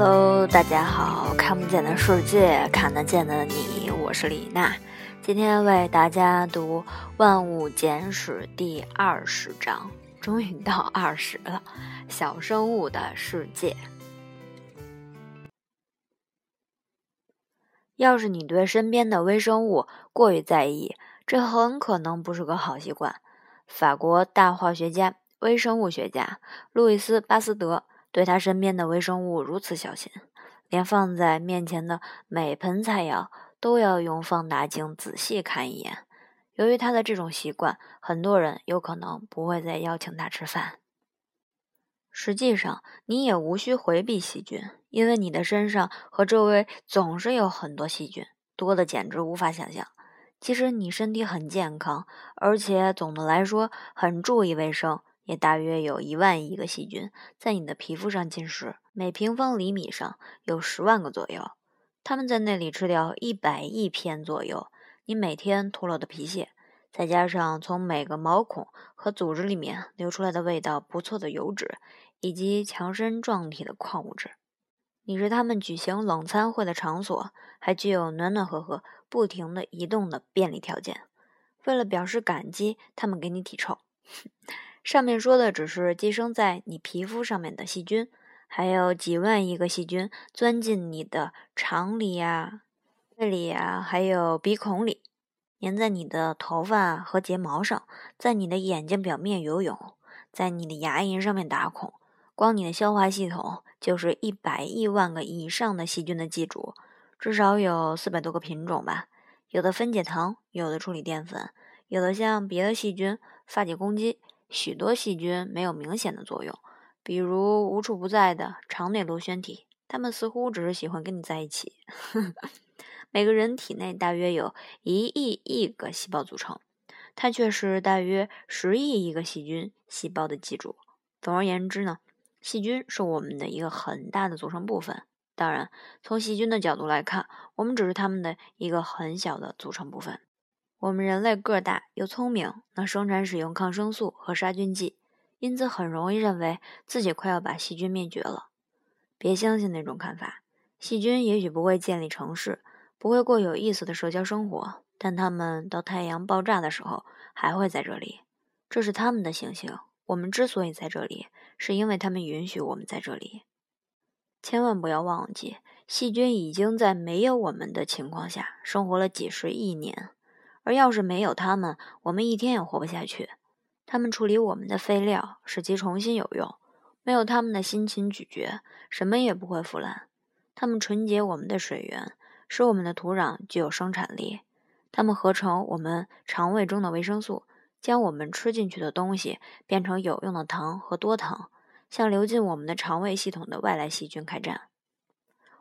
Hello，大家好！看不见的世界，看得见的你，我是李娜。今天为大家读《万物简史》第二十章，终于到二十了。小生物的世界。要是你对身边的微生物过于在意，这很可能不是个好习惯。法国大化学家、微生物学家路易斯·巴斯德。对他身边的微生物如此小心，连放在面前的每盆菜肴都要用放大镜仔细看一眼。由于他的这种习惯，很多人有可能不会再邀请他吃饭。实际上，你也无需回避细菌，因为你的身上和周围总是有很多细菌，多的简直无法想象。其实你身体很健康，而且总的来说很注意卫生。也大约有一万亿个细菌在你的皮肤上进食，每平方厘米上有十万个左右。它们在那里吃掉一百亿片左右你每天脱落的皮屑，再加上从每个毛孔和组织里面流出来的味道不错的油脂，以及强身壮体的矿物质。你是他们举行冷餐会的场所，还具有暖暖和和、不停的移动的便利条件。为了表示感激，他们给你体臭。上面说的只是寄生在你皮肤上面的细菌，还有几万亿个细菌钻进你的肠里呀、胃里呀，还有鼻孔里，粘在你的头发和睫毛上，在你的眼睛表面游泳，在你的牙龈上面打孔。光你的消化系统就是一百亿万个以上的细菌的寄主，至少有四百多个品种吧。有的分解糖，有的处理淀粉，有的像别的细菌发起攻击。许多细菌没有明显的作用，比如无处不在的肠内螺旋体，它们似乎只是喜欢跟你在一起。每个人体内大约有一亿亿个细胞组成，它却是大约十亿亿个细菌细胞的寄主。总而言之呢，细菌是我们的一个很大的组成部分。当然，从细菌的角度来看，我们只是它们的一个很小的组成部分。我们人类个大又聪明，能生产使用抗生素和杀菌剂，因此很容易认为自己快要把细菌灭绝了。别相信那种看法。细菌也许不会建立城市，不会过有意思的社交生活，但它们到太阳爆炸的时候还会在这里。这是他们的行星。我们之所以在这里，是因为他们允许我们在这里。千万不要忘记，细菌已经在没有我们的情况下生活了几十亿年。而要是没有它们，我们一天也活不下去。它们处理我们的废料，使其重新有用。没有它们的辛勤咀嚼，什么也不会腐烂。它们纯洁我们的水源，使我们的土壤具有生产力。它们合成我们肠胃中的维生素，将我们吃进去的东西变成有用的糖和多糖，向流进我们的肠胃系统的外来细菌开战。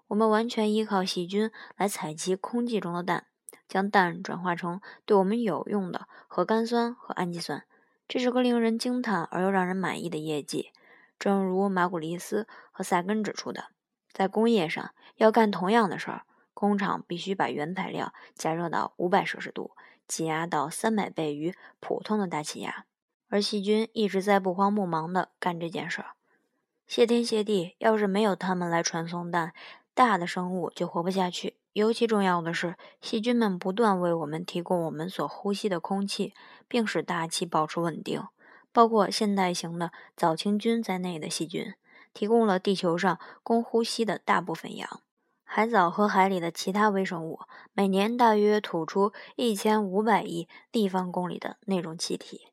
我们完全依靠细菌来采集空气中的氮。将氮转化成对我们有用的核苷酸和氨基酸，这是个令人惊叹而又让人满意的业绩。正如马古利斯和萨根指出的，在工业上要干同样的事儿，工厂必须把原材料加热到五百摄氏度，挤压到三百倍于普通的大气压，而细菌一直在不慌不忙地干这件事儿。谢天谢地，要是没有它们来传送氮，大的生物就活不下去。尤其重要的是，细菌们不断为我们提供我们所呼吸的空气，并使大气保持稳定。包括现代型的藻青菌在内的细菌，提供了地球上供呼吸的大部分氧。海藻和海里的其他微生物每年大约吐出一千五百亿立方公里的那种气体。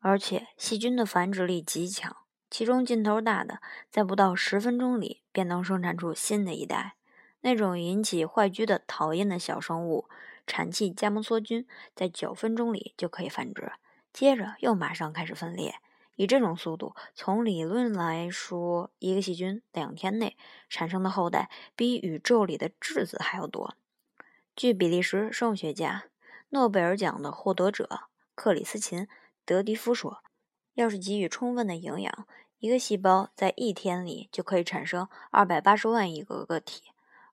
而且，细菌的繁殖力极强，其中劲头大的，在不到十分钟里便能生产出新的一代。那种引起坏疽的讨厌的小生物产气加盟梭菌，在九分钟里就可以繁殖，接着又马上开始分裂。以这种速度，从理论来说，一个细菌两天内产生的后代比宇宙里的质子还要多。据比利时生物学家、诺贝尔奖的获得者克里斯琴·德迪夫说，要是给予充分的营养，一个细胞在一天里就可以产生二百八十万亿个个体。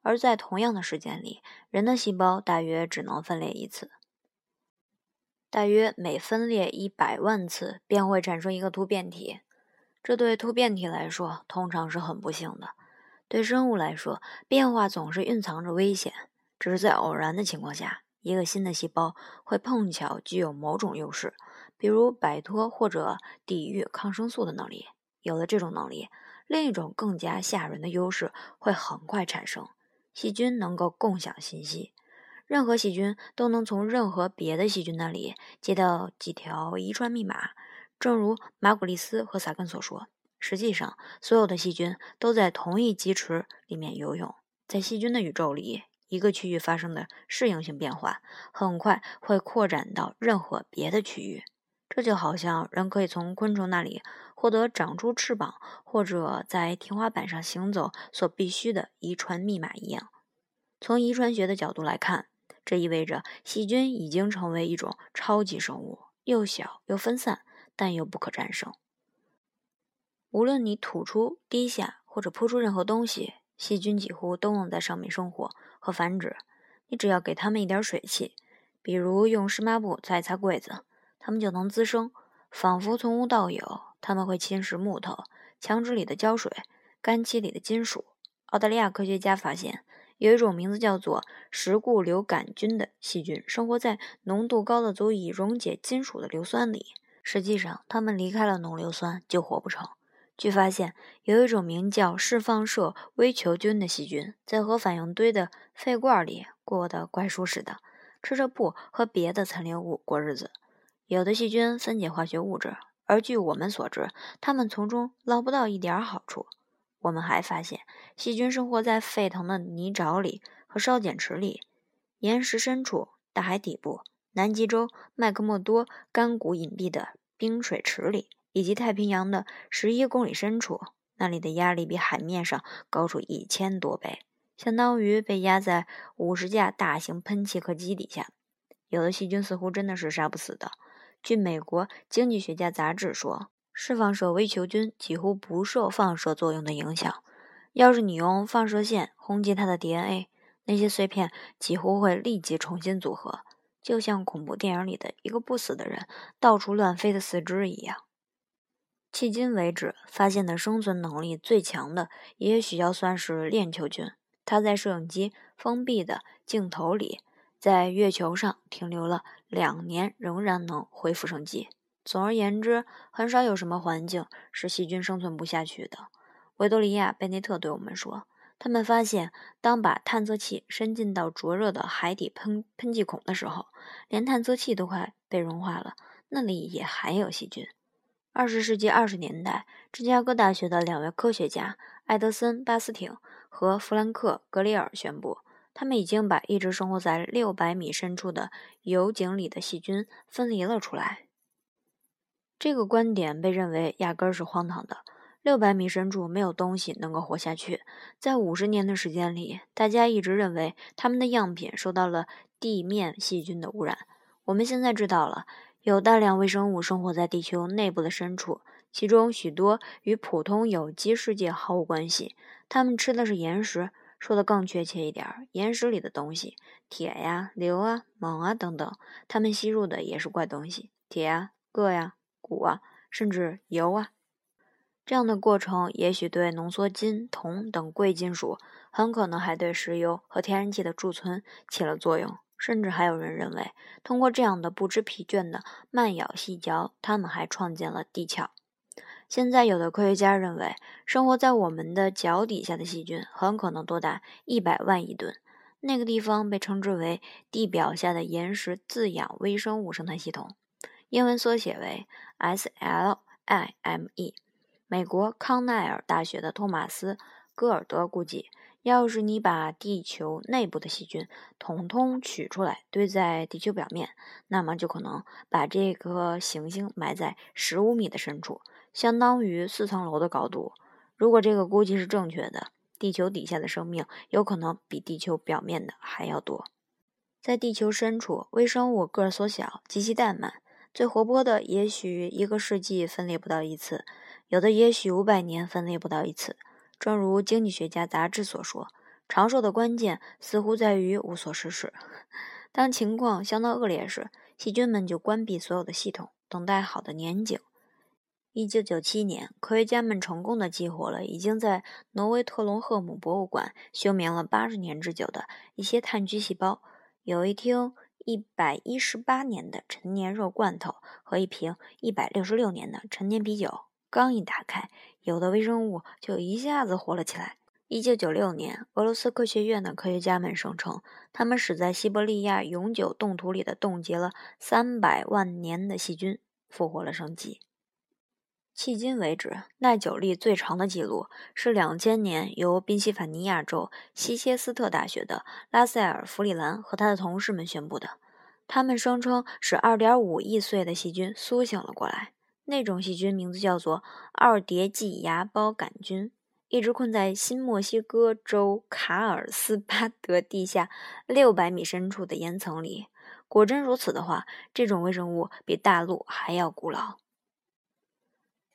而在同样的时间里，人的细胞大约只能分裂一次，大约每分裂一百万次便会产生一个突变体。这对突变体来说通常是很不幸的。对生物来说，变化总是蕴藏着危险。只是在偶然的情况下，一个新的细胞会碰巧具有某种优势，比如摆脱或者抵御抗生素的能力。有了这种能力，另一种更加吓人的优势会很快产生。细菌能够共享信息，任何细菌都能从任何别的细菌那里接到几条遗传密码。正如马古利斯和萨根所说。实际上，所有的细菌都在同一基池里面游泳。在细菌的宇宙里，一个区域发生的适应性变化，很快会扩展到任何别的区域。这就好像人可以从昆虫那里获得长出翅膀或者在天花板上行走所必须的遗传密码一样。从遗传学的角度来看，这意味着细菌已经成为一种超级生物，又小又分散，但又不可战胜。无论你吐出、滴下或者扑出任何东西，细菌几乎都能在上面生活和繁殖。你只要给它们一点水汽，比如用湿抹布擦一擦柜子，它们就能滋生，仿佛从无到有。它们会侵蚀木头、墙纸里的胶水、干漆里的金属。澳大利亚科学家发现，有一种名字叫做石固硫杆菌的细菌，生活在浓度高的足以溶解金属的硫酸里。实际上，它们离开了浓硫酸就活不成。据发现，有一种名叫释放射微球菌的细菌，在核反应堆的废罐里过得怪舒适的，吃着布和别的残留物过日子。有的细菌分解化学物质，而据我们所知，他们从中捞不到一点好处。我们还发现，细菌生活在沸腾的泥沼里和烧碱池里、岩石深处、大海底部、南极洲麦克默多干谷隐蔽的冰水池里。以及太平洋的十一公里深处，那里的压力比海面上高出一千多倍，相当于被压在五十架大型喷气客机底下。有的细菌似乎真的是杀不死的。据美国经济学家杂志说，释放射微球菌几乎不受放射作用的影响。要是你用放射线轰击它的 DNA，那些碎片几乎会立即重新组合，就像恐怖电影里的一个不死的人到处乱飞的四肢一样。迄今为止，发现的生存能力最强的，也许要算是链球菌。它在摄影机封闭的镜头里，在月球上停留了两年，仍然能恢复生机。总而言之，很少有什么环境是细菌生存不下去的。维多利亚·贝内特对我们说，他们发现，当把探测器伸进到灼热的海底喷喷气孔的时候，连探测器都快被融化了，那里也还有细菌。二十世纪二十年代，芝加哥大学的两位科学家艾德森·巴斯廷和弗兰克·格里尔宣布，他们已经把一直生活在六百米深处的油井里的细菌分离了出来。这个观点被认为压根儿是荒唐的。六百米深处没有东西能够活下去。在五十年的时间里，大家一直认为他们的样品受到了地面细菌的污染。我们现在知道了。有大量微生物生活在地球内部的深处，其中许多与普通有机世界毫无关系。它们吃的是岩石，说的更确切一点，岩石里的东西，铁呀、硫啊、锰啊等等。它们吸入的也是怪东西，铁啊、铬呀、钴啊，甚至油啊。这样的过程也许对浓缩金、铜等贵金属，很可能还对石油和天然气的贮存起了作用。甚至还有人认为，通过这样的不知疲倦的慢咬细嚼，他们还创建了地壳。现在，有的科学家认为，生活在我们的脚底下的细菌很可能多达一百万亿吨。那个地方被称之为地表下的岩石自养微生物生态系统，英文缩写为 SLIME。美国康奈尔大学的托马斯·戈尔德估计。要是你把地球内部的细菌统统取出来堆在地球表面，那么就可能把这颗行星埋在十五米的深处，相当于四层楼的高度。如果这个估计是正确的，地球底下的生命有可能比地球表面的还要多。在地球深处，微生物个儿缩小，极其怠慢，最活泼的也许一个世纪分裂不到一次，有的也许五百年分裂不到一次。正如《经济学家》杂志所说，长寿的关键似乎在于无所事事。当情况相当恶劣时，细菌们就关闭所有的系统，等待好的年景。一九九七年，科学家们成功的激活了已经在挪威特隆赫姆博物馆休眠了八十年之久的一些炭疽细胞。有一听一百一十八年的陈年肉罐头和一瓶一百六十六年的陈年啤酒，刚一打开，有的微生物就一下子活了起来。一九九六年，俄罗斯科学院的科学家们声称，他们使在西伯利亚永久冻土里的冻结了三百万年的细菌复活了生机。迄今为止，耐久力最长的记录是两千年由宾夕法尼亚州西切斯特大学的拉塞尔·弗里兰和他的同事们宣布的。他们声称是2.5亿岁的细菌苏醒了过来。那种细菌名字叫做二叠纪芽孢杆菌，一直困在新墨西哥州卡尔斯巴德地下六百米深处的岩层里。果真如此的话，这种微生物比大陆还要古老。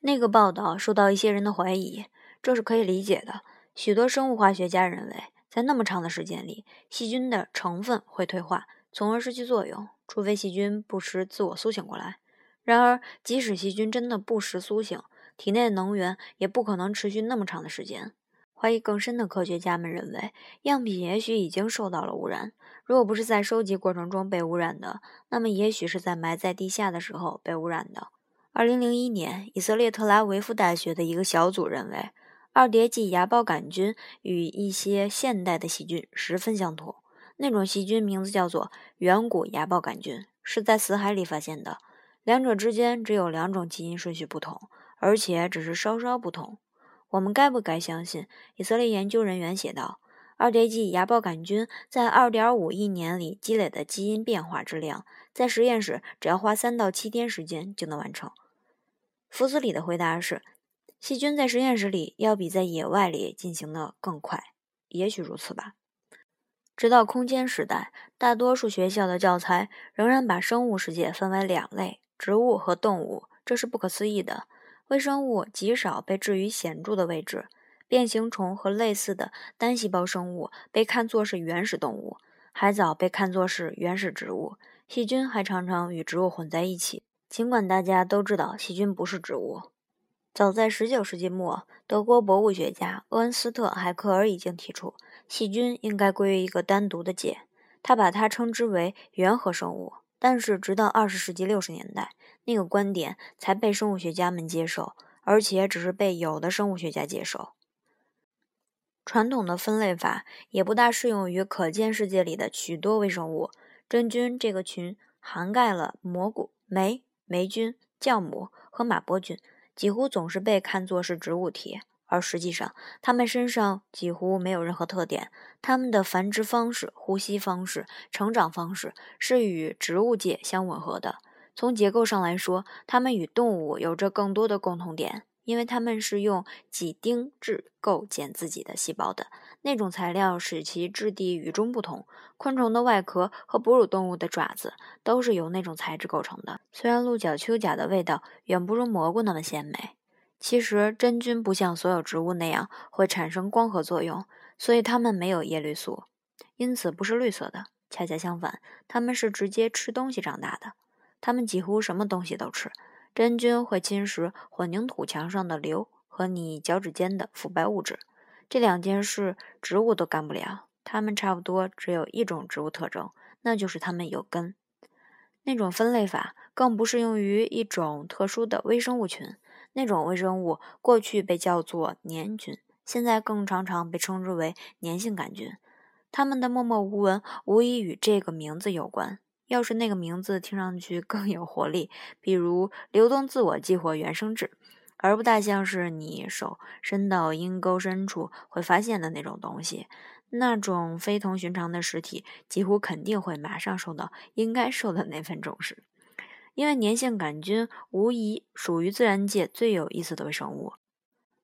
那个报道受到一些人的怀疑，这是可以理解的。许多生物化学家认为，在那么长的时间里，细菌的成分会退化，从而失去作用，除非细菌不时自我苏醒过来。然而，即使细菌真的不时苏醒，体内的能源也不可能持续那么长的时间。怀疑更深的科学家们认为，样品也许已经受到了污染。如果不是在收集过程中被污染的，那么也许是在埋在地下的时候被污染的。二零零一年，以色列特拉维夫大学的一个小组认为，二叠纪芽孢杆菌与一些现代的细菌十分相同。那种细菌名字叫做远古芽孢杆菌，是在死海里发现的。两者之间只有两种基因顺序不同，而且只是稍稍不同。我们该不该相信？以色列研究人员写道：“二叠纪芽孢杆菌在二点五亿年里积累的基因变化之量，在实验室只要花三到七天时间就能完成。”福斯里的回答是：细菌在实验室里要比在野外里进行的更快。也许如此吧。直到空间时代，大多数学校的教材仍然把生物世界分为两类：植物和动物。这是不可思议的。微生物极少被置于显著的位置。变形虫和类似的单细胞生物被看作是原始动物，海藻被看作是原始植物，细菌还常常与植物混在一起。尽管大家都知道细菌不是植物，早在19世纪末，德国博物学家厄恩斯特·海克尔已经提出，细菌应该归于一个单独的界，他把它称之为原核生物。但是，直到20世纪60年代，那个观点才被生物学家们接受，而且只是被有的生物学家接受。传统的分类法也不大适用于可见世界里的许多微生物。真菌这个群涵盖了蘑菇、霉。霉菌、酵母和马勃菌几乎总是被看作是植物体，而实际上，它们身上几乎没有任何特点。它们的繁殖方式、呼吸方式、成长方式是与植物界相吻合的。从结构上来说，它们与动物有着更多的共同点。因为它们是用几丁质构建自己的细胞的，那种材料使其质地与众不同。昆虫的外壳和哺乳动物的爪子都是由那种材质构成的。虽然鹿角丘甲的味道远不如蘑菇那么鲜美，其实真菌不像所有植物那样会产生光合作用，所以它们没有叶绿素，因此不是绿色的。恰恰相反，它们是直接吃东西长大的，它们几乎什么东西都吃。真菌会侵蚀混凝土墙上的硫和你脚趾间的腐败物质，这两件事植物都干不了。它们差不多只有一种植物特征，那就是它们有根。那种分类法更不适用于一种特殊的微生物群。那种微生物过去被叫做粘菌，现在更常常被称之为粘性杆菌。它们的默默无闻无疑与这个名字有关。要是那个名字听上去更有活力，比如流动自我激活原生质，而不大像是你手伸到阴沟深处会发现的那种东西，那种非同寻常的实体几乎肯定会马上受到应该受的那份重视。因为粘性杆菌无疑属于自然界最有意思的微生物。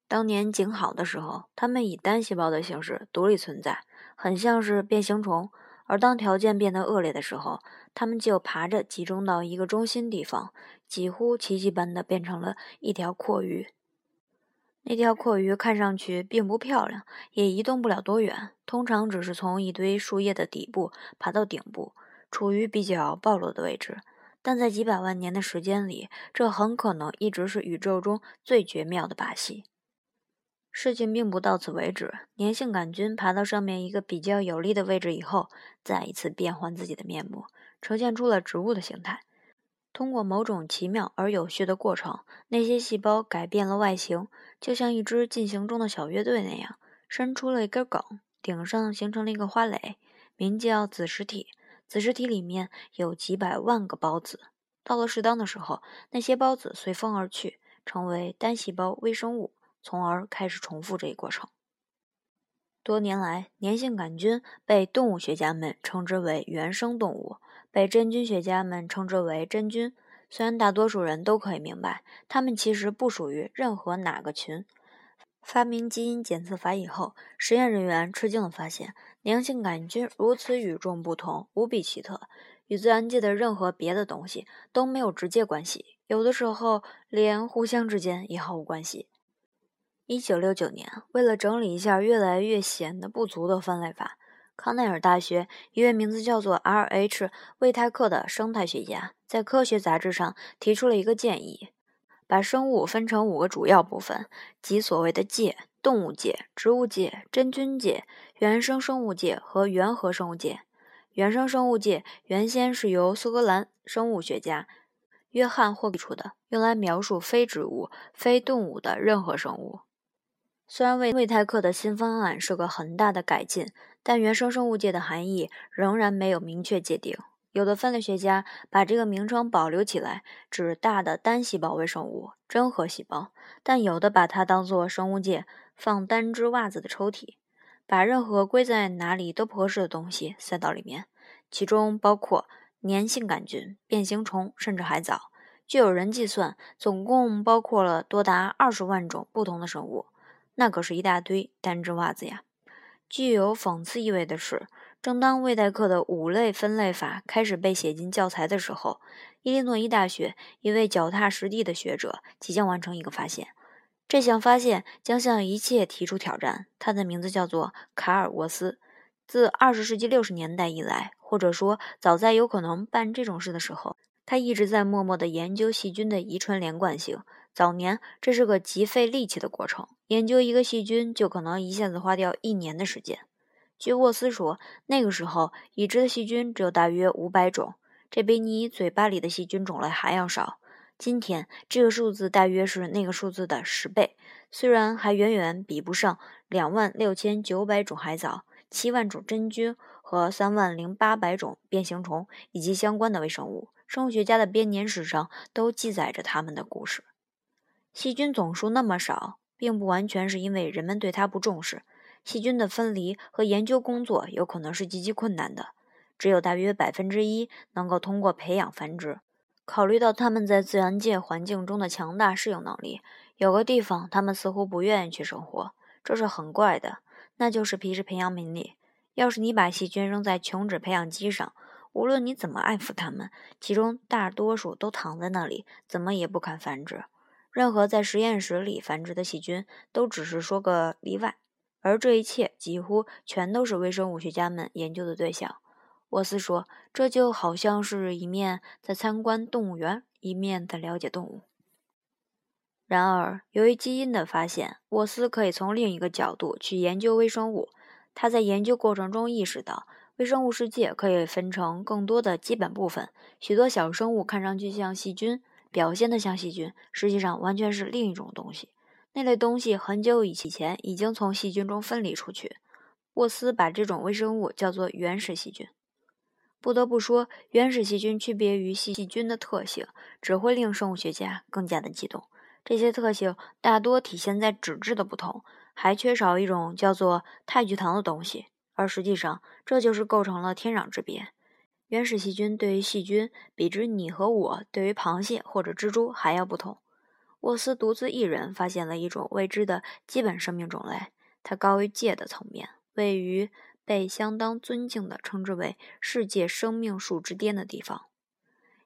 当年景好的时候，它们以单细胞的形式独立存在，很像是变形虫。而当条件变得恶劣的时候，它们就爬着集中到一个中心地方，几乎奇迹般的变成了一条阔鱼。那条阔鱼看上去并不漂亮，也移动不了多远，通常只是从一堆树叶的底部爬到顶部，处于比较暴露的位置。但在几百万年的时间里，这很可能一直是宇宙中最绝妙的把戏。事情并不到此为止，粘性杆菌爬到上面一个比较有利的位置以后，再一次变换自己的面目，呈现出了植物的形态。通过某种奇妙而有序的过程，那些细胞改变了外形，就像一支进行中的小乐队那样，伸出了一根梗，顶上形成了一个花蕾，名叫子实体。子实体里面有几百万个孢子，到了适当的时候，那些孢子随风而去，成为单细胞微生物，从而开始重复这一过程。多年来，粘性杆菌被动物学家们称之为原生动物，被真菌学家们称之为真菌。虽然大多数人都可以明白，它们其实不属于任何哪个群。发明基因检测法以后，实验人员吃惊地发现，粘性杆菌如此与众不同，无比奇特，与自然界的任何别的东西都没有直接关系，有的时候连互相之间也毫无关系。一九六九年，为了整理一下越来越显得不足的分类法，康奈尔大学一位名字叫做 R.H. 魏泰克的生态学家在科学杂志上提出了一个建议。把生物分成五个主要部分，即所谓的界：动物界、植物界、真菌界、原生生物界和原核生物界。原生生物界原先是由苏格兰生物学家约翰霍提出的，用来描述非植物、非动物的任何生物。虽然魏魏泰克的新方案是个很大的改进，但原生生物界的含义仍然没有明确界定。有的分类学家把这个名称保留起来，指大的单细胞微生物真核细胞；但有的把它当作生物界放单只袜子的抽屉，把任何归在哪里都不合适的东西塞到里面，其中包括粘性杆菌、变形虫，甚至海藻。据有人计算，总共包括了多达二十万种不同的生物，那可是一大堆单只袜子呀！具有讽刺意味的是。正当魏代克的五类分类法开始被写进教材的时候，伊利诺伊大学一位脚踏实地的学者即将完成一个发现。这项发现将向一切提出挑战。他的名字叫做卡尔沃斯。自二十世纪六十年代以来，或者说早在有可能办这种事的时候，他一直在默默地研究细菌的遗传连贯性。早年，这是个极费力气的过程，研究一个细菌就可能一下子花掉一年的时间。据沃斯说，那个时候已知的细菌只有大约五百种，这比你嘴巴里的细菌种类还要少。今天，这个数字大约是那个数字的十倍，虽然还远远比不上两万六千九百种海藻、七万种真菌和三万零八百种变形虫以及相关的微生物。生物学家的编年史上都记载着他们的故事。细菌总数那么少，并不完全是因为人们对它不重视。细菌的分离和研究工作有可能是极其困难的，只有大约百分之一能够通过培养繁殖。考虑到它们在自然界环境中的强大适应能力，有个地方它们似乎不愿意去生活，这是很怪的，那就是皮质培养皿里。要是你把细菌扔在琼脂培养基上，无论你怎么爱抚它们，其中大多数都躺在那里，怎么也不肯繁殖。任何在实验室里繁殖的细菌都只是说个例外。而这一切几乎全都是微生物学家们研究的对象。沃斯说：“这就好像是一面在参观动物园，一面在了解动物。”然而，由于基因的发现，沃斯可以从另一个角度去研究微生物。他在研究过程中意识到，微生物世界可以分成更多的基本部分。许多小生物看上去像细菌，表现得像细菌，实际上完全是另一种东西。那类东西很久以前已经从细菌中分离出去。沃斯把这种微生物叫做原始细菌。不得不说，原始细菌区别于细细菌的特性，只会令生物学家更加的激动。这些特性大多体现在脂质的不同，还缺少一种叫做肽聚糖的东西。而实际上，这就是构成了天壤之别。原始细菌对于细菌，比之你和我对于螃蟹或者蜘蛛还要不同。沃斯独自一人发现了一种未知的基本生命种类，它高于界的层面，位于被相当尊敬的称之为“世界生命树之巅”的地方。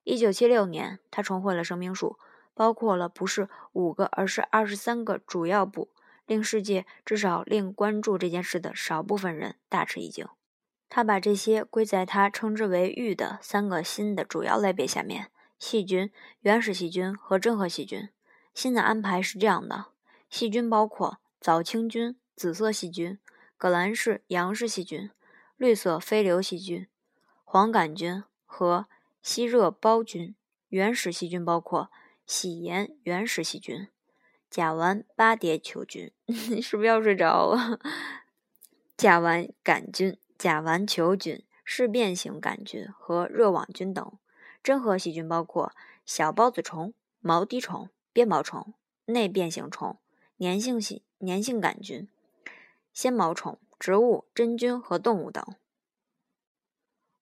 一九七六年，他重绘了生命树，包括了不是五个，而是二十三个主要部，令世界至少令关注这件事的少部分人大吃一惊。他把这些归在他称之为“玉”的三个新的主要类别下面。细菌、原始细菌和真核细菌。新的安排是这样的：细菌包括藻青菌、紫色细菌、革兰氏杨氏细菌、绿色非瘤细菌、黄杆菌和吸热孢菌。原始细菌包括喜盐原始细菌、甲烷八蝶球菌，你是不是要睡着了？甲烷杆菌、甲烷球菌、嗜变型杆菌和热网菌等。真核细菌包括小孢子虫、毛滴虫、鞭毛虫、内变形虫、粘性细粘性杆菌、纤毛虫、植物、真菌和动物等。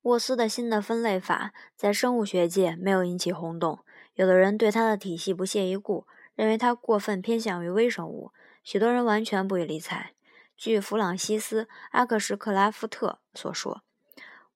沃斯的新的分类法在生物学界没有引起轰动，有的人对他的体系不屑一顾，认为他过分偏向于微生物，许多人完全不予理睬。据弗朗西斯·阿克什克拉夫特所说，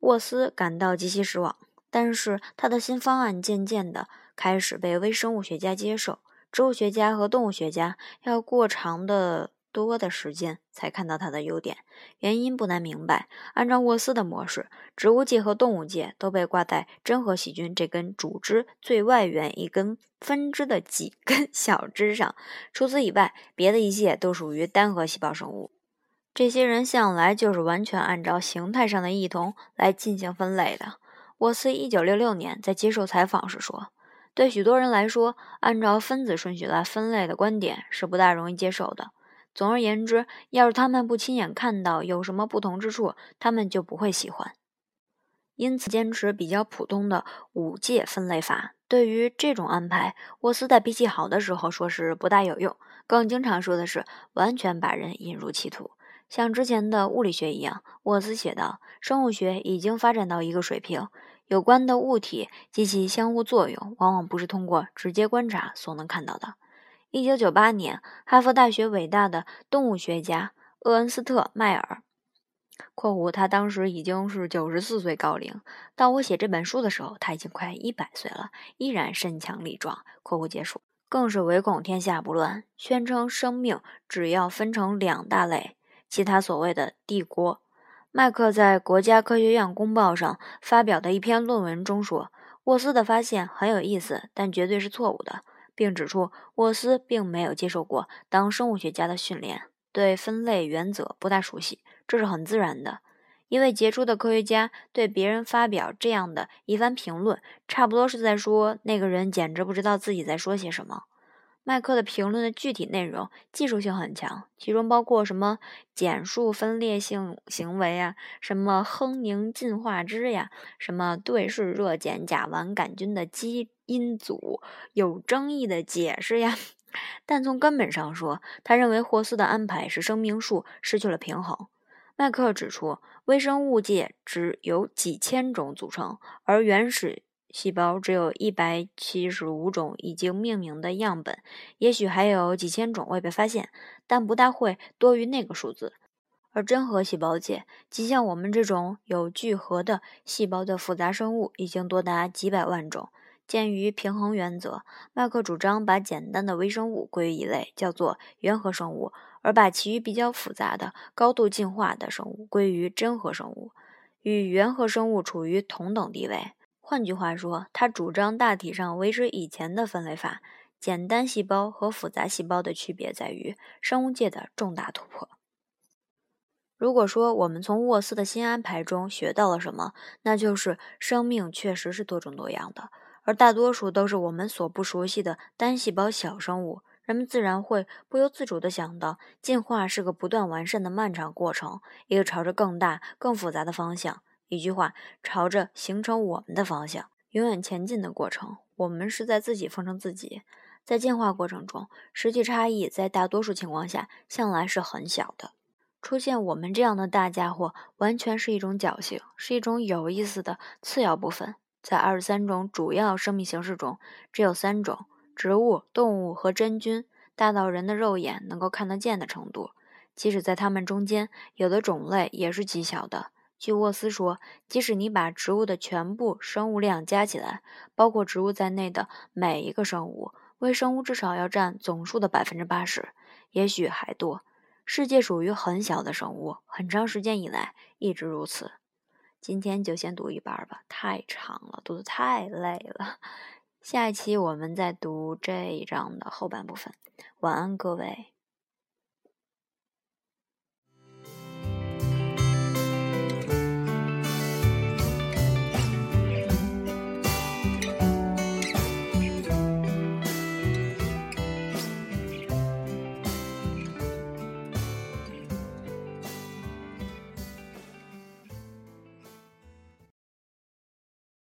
沃斯感到极其失望。但是他的新方案渐渐地开始被微生物学家接受，植物学家和动物学家要过长的多的时间才看到它的优点。原因不难明白，按照沃斯的模式，植物界和动物界都被挂在真核细菌这根主枝最外缘一根分支的几根 小枝上，除此以外，别的一切都属于单核细胞生物。这些人向来就是完全按照形态上的异同来进行分类的。沃斯一九六六年在接受采访时说：“对许多人来说，按照分子顺序来分类的观点是不大容易接受的。总而言之，要是他们不亲眼看到有什么不同之处，他们就不会喜欢。因此，坚持比较普通的五界分类法。对于这种安排，沃斯在脾气好的时候说是不大有用，更经常说的是完全把人引入歧途。像之前的物理学一样，沃斯写道：生物学已经发展到一个水平。”有关的物体及其相互作用，往往不是通过直接观察所能看到的。一九九八年，哈佛大学伟大的动物学家厄恩斯特·迈尔（括弧他当时已经是九十四岁高龄，到我写这本书的时候，他已经快一百岁了，依然身强力壮）（括弧结束）更是唯恐天下不乱，宣称生命只要分成两大类，其他所谓的帝国。麦克在《国家科学院公报》上发表的一篇论文中说，沃斯的发现很有意思，但绝对是错误的，并指出沃斯并没有接受过当生物学家的训练，对分类原则不大熟悉，这是很自然的。一位杰出的科学家对别人发表这样的一番评论，差不多是在说那个人简直不知道自己在说些什么。麦克的评论的具体内容技术性很强，其中包括什么减数分裂性行为啊，什么亨宁进化之呀，什么对视热碱甲烷杆菌的基因组有争议的解释呀。但从根本上说，他认为霍斯的安排使生命树失去了平衡。麦克指出，微生物界只有几千种组成，而原始。细胞只有一百七十五种已经命名的样本，也许还有几千种未被发现，但不大会多于那个数字。而真核细胞界，即像我们这种有聚合的细胞的复杂生物，已经多达几百万种。鉴于平衡原则，麦克主张把简单的微生物归于一类，叫做原核生物，而把其余比较复杂的、高度进化的生物归于真核生物，与原核生物处于同等地位。换句话说，他主张大体上维持以前的分类法。简单细胞和复杂细胞的区别在于生物界的重大突破。如果说我们从沃斯的新安排中学到了什么，那就是生命确实是多种多样的，而大多数都是我们所不熟悉的单细胞小生物。人们自然会不由自主地想到，进化是个不断完善的漫长过程，一个朝着更大、更复杂的方向。一句话，朝着形成我们的方向永远前进的过程，我们是在自己奉承自己。在进化过程中，实际差异在大多数情况下向来是很小的。出现我们这样的大家伙，完全是一种侥幸，是一种有意思的次要部分。在二十三种主要生命形式中，只有三种——植物、动物和真菌——大到人的肉眼能够看得见的程度。即使在它们中间，有的种类也是极小的。据沃斯说，即使你把植物的全部生物量加起来，包括植物在内的每一个生物，微生物至少要占总数的百分之八十，也许还多。世界属于很小的生物，很长时间以来一直如此。今天就先读一半吧，太长了，读得太累了。下一期我们再读这一章的后半部分。晚安，各位。